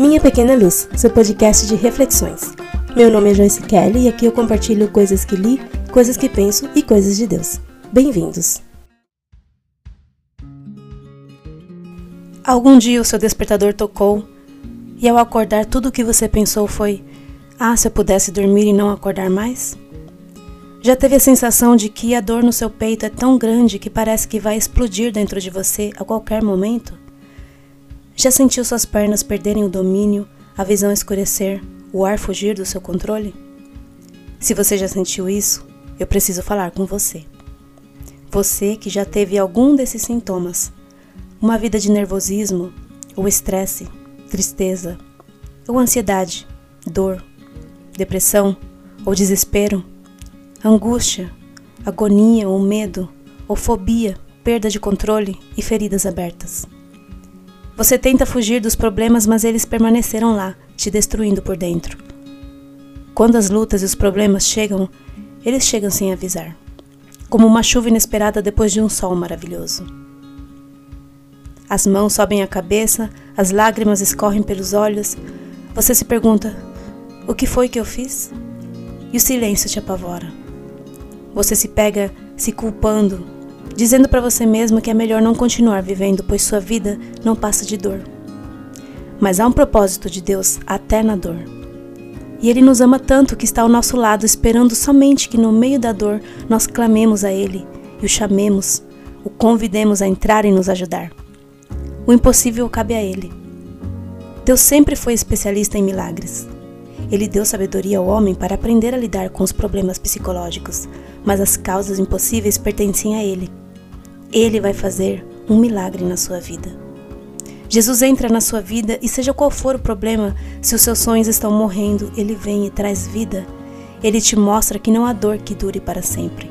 Minha Pequena Luz, seu podcast de reflexões. Meu nome é Joyce Kelly e aqui eu compartilho coisas que li, coisas que penso e coisas de Deus. Bem-vindos! Algum dia o seu despertador tocou e ao acordar tudo o que você pensou foi: Ah, se eu pudesse dormir e não acordar mais? Já teve a sensação de que a dor no seu peito é tão grande que parece que vai explodir dentro de você a qualquer momento? Já sentiu suas pernas perderem o domínio, a visão escurecer, o ar fugir do seu controle? Se você já sentiu isso, eu preciso falar com você. Você que já teve algum desses sintomas, uma vida de nervosismo, ou estresse, tristeza, ou ansiedade, dor, depressão ou desespero, angústia, agonia ou medo, ou fobia, perda de controle e feridas abertas. Você tenta fugir dos problemas, mas eles permaneceram lá, te destruindo por dentro. Quando as lutas e os problemas chegam, eles chegam sem avisar, como uma chuva inesperada depois de um sol maravilhoso. As mãos sobem à cabeça, as lágrimas escorrem pelos olhos. Você se pergunta: o que foi que eu fiz? E o silêncio te apavora. Você se pega se culpando, dizendo para você mesmo que é melhor não continuar vivendo, pois sua vida não passa de dor. Mas há um propósito de Deus até na dor. E Ele nos ama tanto que está ao nosso lado, esperando somente que no meio da dor nós clamemos a Ele e o chamemos, o convidemos a entrar e nos ajudar. O impossível cabe a Ele. Deus sempre foi especialista em milagres. Ele deu sabedoria ao homem para aprender a lidar com os problemas psicológicos, mas as causas impossíveis pertencem a Ele. Ele vai fazer um milagre na sua vida. Jesus entra na sua vida e, seja qual for o problema, se os seus sonhos estão morrendo, Ele vem e traz vida. Ele te mostra que não há dor que dure para sempre.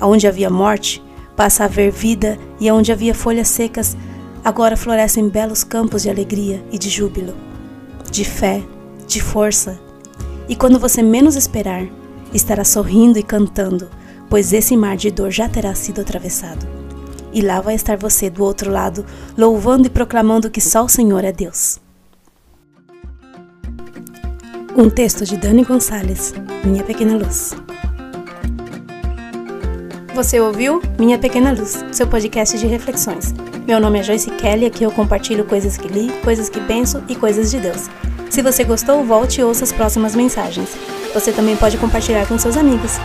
Aonde havia morte, passa a haver vida, e aonde havia folhas secas, agora florescem belos campos de alegria e de júbilo, de fé, de força. E quando você menos esperar, estará sorrindo e cantando, pois esse mar de dor já terá sido atravessado. E lá vai estar você do outro lado, louvando e proclamando que só o Senhor é Deus. Um texto de Dani Gonçalves, Minha Pequena Luz. Você ouviu Minha Pequena Luz, seu podcast de reflexões. Meu nome é Joyce Kelly e aqui eu compartilho coisas que li, coisas que penso e coisas de Deus. Se você gostou, volte e ouça as próximas mensagens. Você também pode compartilhar com seus amigos.